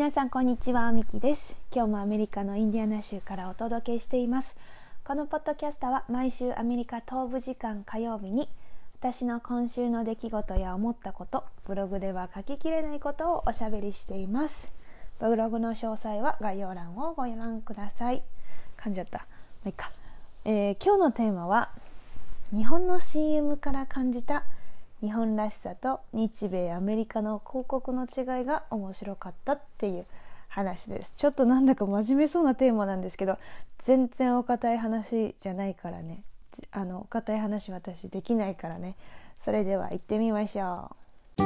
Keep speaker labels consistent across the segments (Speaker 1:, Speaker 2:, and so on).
Speaker 1: 皆さんこんにちはミキです。今日もアメリカのインディアナ州からお届けしています。このポッドキャストは毎週アメリカ東部時間火曜日に私の今週の出来事や思ったことブログでは書ききれないことをおしゃべりしています。ブログの詳細は概要欄をご覧ください。噛んじゃった。まあいいか、えー、今日のテーマは日本の CM から感じた日本らしさと日米アメリカの広告の違いが面白かったっていう話です。ちょっとなんだか真面目そうなテーマなんですけど全然お堅い話じゃないからね。あのお堅い話私できないからね。それでは行ってみましょう。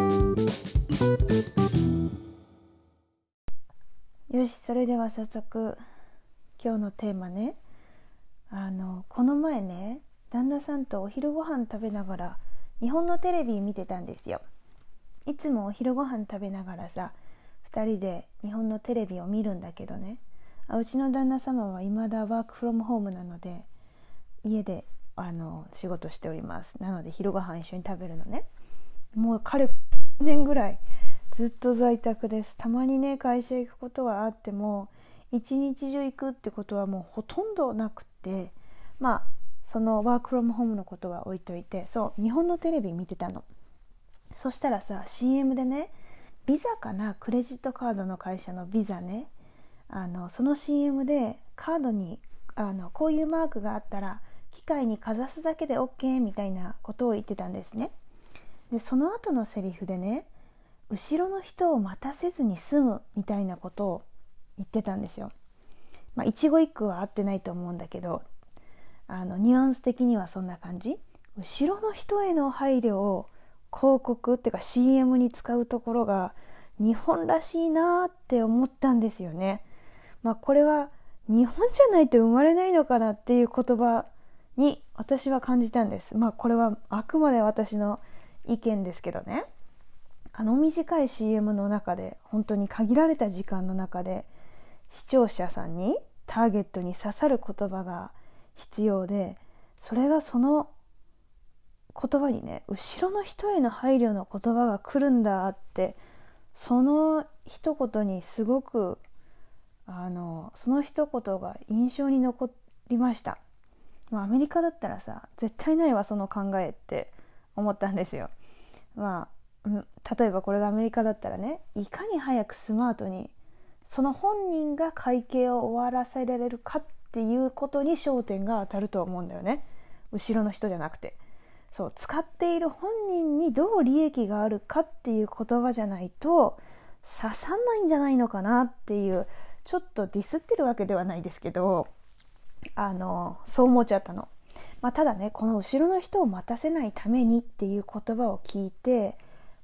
Speaker 1: よしそれでは早速今日のテーマね。あのこの前ね旦那さんとお昼ご飯食べながら日本のテレビ見てたんですよ。いつもお昼ご飯食べながらさ2人で日本のテレビを見るんだけどね。うちの旦那様は未だワークフロムホームなので家であの仕事しております。なので昼ご飯一緒に食べるのね。もう彼3年ぐらいずっと在宅です。たまにね会社行くことはあっても一日中行くってことはもうほとんどなくてまあそのワークフロムホームのことは置いといてそう日本のテレビ見てたの。そしたらさ CM でねビザかなクレジットカードの会社のビザね。あのその CM でカードにあのこういうマークがあったら機械にかざすだけで OK みたいなことを言ってたんですね。でその後のセリフでね後ろの人を待たせずに済むみたいなことを言ってたんですよ。まあ一語一句は合ってないと思うんだけどあのニュアンス的にはそんな感じ？後ろの人への配慮を広告っていうか CM に使うところが日本らしいなって思ったんですよね。まあこれは日本じゃないと生まれないのかなっていう言葉に私は感じたんです。まあこれはあくまで私の意見ですけどね。あの短い CM の中で本当に限られた時間の中で視聴者さんにターゲットに刺さる言葉が必要でそれがその言葉にね後ろの人への配慮の言葉が来るんだってその一言にすごくあのその一言が印象に残りました、まあ、アメリカだったらさ絶対ないわその考えって思ったんですよ。まあ例えばこれがアメリカだったらねいかに早くスマートにその本人が会計を終わらせられるかっっていうことに焦点が当たると思うんだよね後ろの人じゃなくてそう使っている本人にどう利益があるかっていう言葉じゃないと刺さんないんじゃないのかなっていうちょっとディスってるわけではないですけどあのそう思っちゃったの。まあ、ただねこの後ろの人を待たせないためにっていう言葉を聞いて、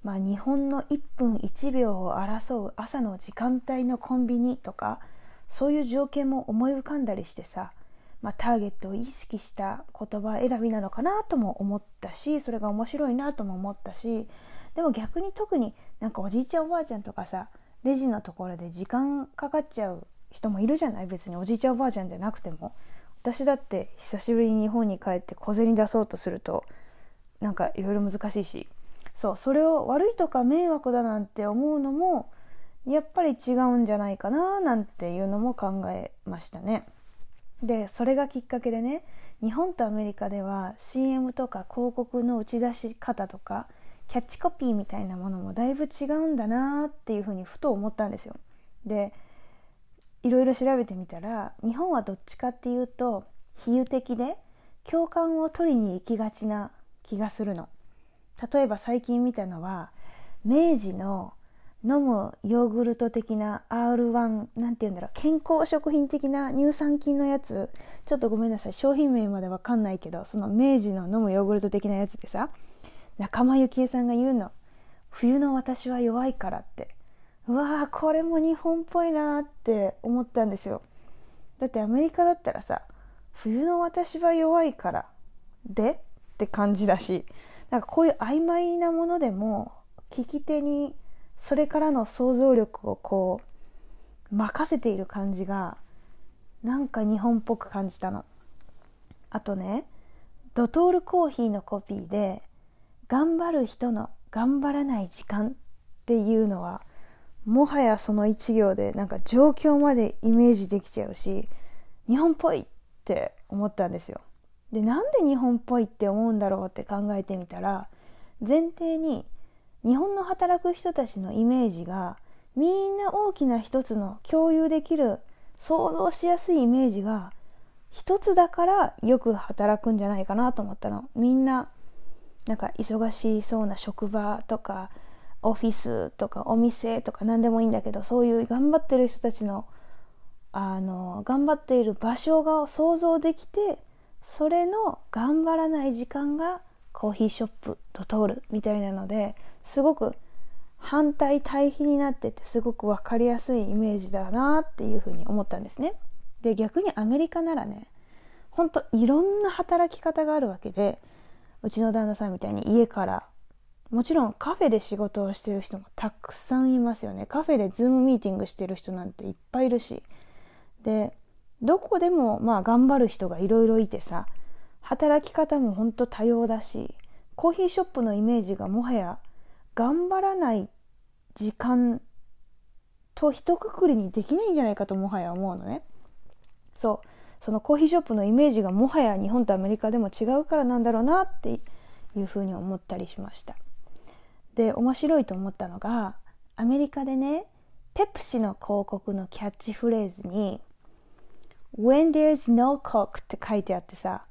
Speaker 1: まあ、日本の1分1秒を争う朝の時間帯のコンビニとかそういう条件も思い浮かんだりしてさ、まあ、ターゲットを意識した言葉選びなのかなとも思ったしそれが面白いなとも思ったしでも逆に特になんかおじいちゃんおばあちゃんとかさレジのところで時間かかっちゃう人もいるじゃない？別におじいちゃんおばあちゃんじゃなくても。私だって久しぶりに日本に帰って小銭出そうとするとなんかいろいろ難しいし。そうそれを悪いとか迷惑だなんて思うのもやっぱり違うんじゃないかななんていうのも考えましたね。でそれがきっかけでね日本とアメリカでは CM とか広告の打ち出し方とかキャッチコピーみたいなものもだいぶ違うんだなっていうふうにふと思ったんですよ。でいろいろ調べてみたら日本はどっちかっていうと比喩的で共感を取りに行きがちな気がするの。例えば最近見たのは明治の飲むヨーグルト的な R1 なんて言うんだろう健康食品的な乳酸菌のやつ。ちょっとごめんなさい商品名までわかんないけどその明治の飲むヨーグルト的なやつでさ仲間由紀恵さんが言うの「冬の私は弱いから」って。うわーこれも日本っぽいなって思ったんですよ。だってアメリカだったらさ「冬の私は弱いから」でって感じだしなんかこういう曖昧なものでも聞き手にそれからの想像力をこう任せている感じがなんか日本っぽく感じたの。あとねドトールコーヒーのコピーで「頑張る人の頑張らない時間」っていうのはもはやその一行でなんか状況までイメージできちゃうし日本っぽいって思ったんですよ。でなんで日本っぽいって思うんだろうって考えてみたら前提に日本の働く人たちのイメージがみんな大きな一つの共有できる想像しやすいイメージが一つだからよく働くんじゃないかなと思ったの。みんななんか忙しそうな職場とかオフィスとかお店とか何でもいいんだけどそういう頑張ってる人たちのあの頑張っている場所が想像できてそれの頑張らない時間がコーヒーショップと通るみたいなのですごく反対対比になっててすごく分かりやすいイメージだなっていうふうに思ったんですね。で逆にアメリカならねほんといろんな働き方があるわけでうちの旦那さんみたいに家からもちろんカフェで仕事をしてる人もたくさんいますよねカフェでズームミーティングしてる人なんていっぱいいるしでどこでもまあ頑張る人がいろいろいてさ働き方もほんと多様だしコーヒーショップのイメージがもはや頑張らない時間と一括りにできないんじゃないかともはや思うのね。そうそのコーヒーショップのイメージがもはや日本とアメリカでも違うからなんだろうなっていうふうに思ったりしましたで面白いと思ったのがアメリカでねペプシの広告のキャッチフレーズに「When there's no Coke」って書いてあってさ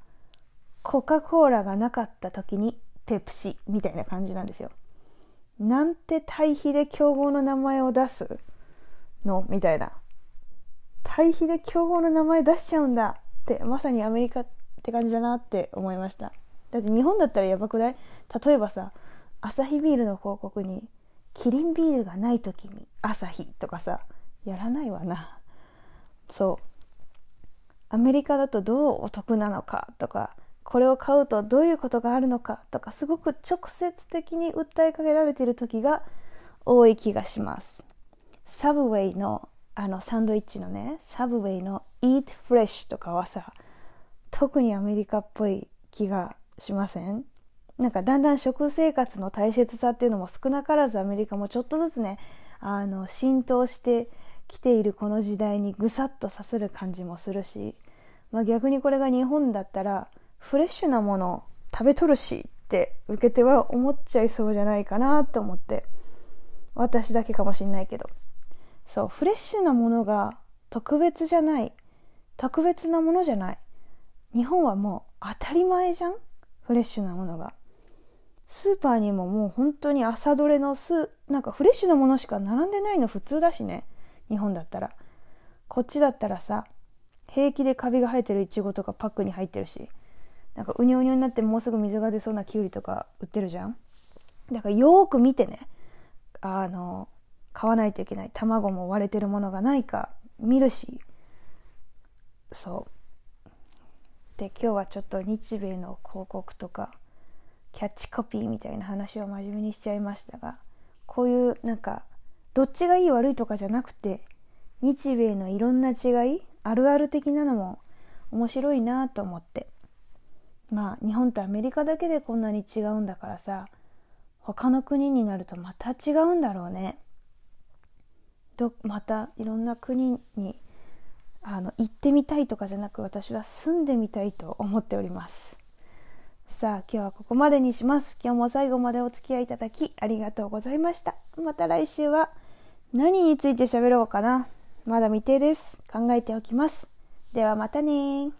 Speaker 1: コカ・コーラがなかった時にペプシみたいな感じなんですよ。なんて対比で競合の名前を出すの？みたいな。対比で競合の名前出しちゃうんだ。ってまさにアメリカって感じだなって思いました。だって日本だったらやばくない？例えばさアサヒビールの広告にキリンビールがない時にアサヒとかさやらないわな。そう。アメリカだとどうお得なのかとかこれを買うとどういうことがあるのかとかすごく直接的に訴えかけられている時が多い気がします。サブウェイのあのサンドイッチのねサブウェイの Eat Fresh とかはさ特にアメリカっぽい気がしません？なんかだんだん食生活の大切さっていうのも少なからずアメリカもちょっとずつねあの浸透してきているこの時代にぐさっとさせる感じもするし、まあ、逆にこれが日本だったらフレッシュなもの食べとるしって受けては思っちゃいそうじゃないかなと思って。私だけかもしんないけど。そうフレッシュなものが特別じゃない。特別なものじゃない。日本はもう当たり前じゃん？フレッシュなものが。スーパーにももう本当に朝どれのスなんかフレッシュなものしか並んでないの普通だしね。日本だったら。こっちだったらさ平気でカビが生えてるイチゴとかパックに入ってるし。なんかうにょうにょになってもうすぐ水が出そうなキュウリとか売ってるじゃん？だからよーく見てね。あの買わないといけない。卵も割れてるものがないか。見るし。そう。で今日はちょっと日米の広告とかキャッチコピーみたいな話を真面目にしちゃいましたがこういうなんかどっちがいい悪いとかじゃなくて日米のいろんな違いあるある的なのも面白いなと思って。まあ日本とアメリカだけでこんなに違うんだからさ他の国になるとまた違うんだろうね。どまたいろんな国にあの行ってみたいとかじゃなく私は住んでみたいと思っております。さあ今日はここまでにします。今日も最後までお付き合いいただきありがとうございました。また来週は何について喋ろうかな。まだ未定です。考えておきます。ではまたね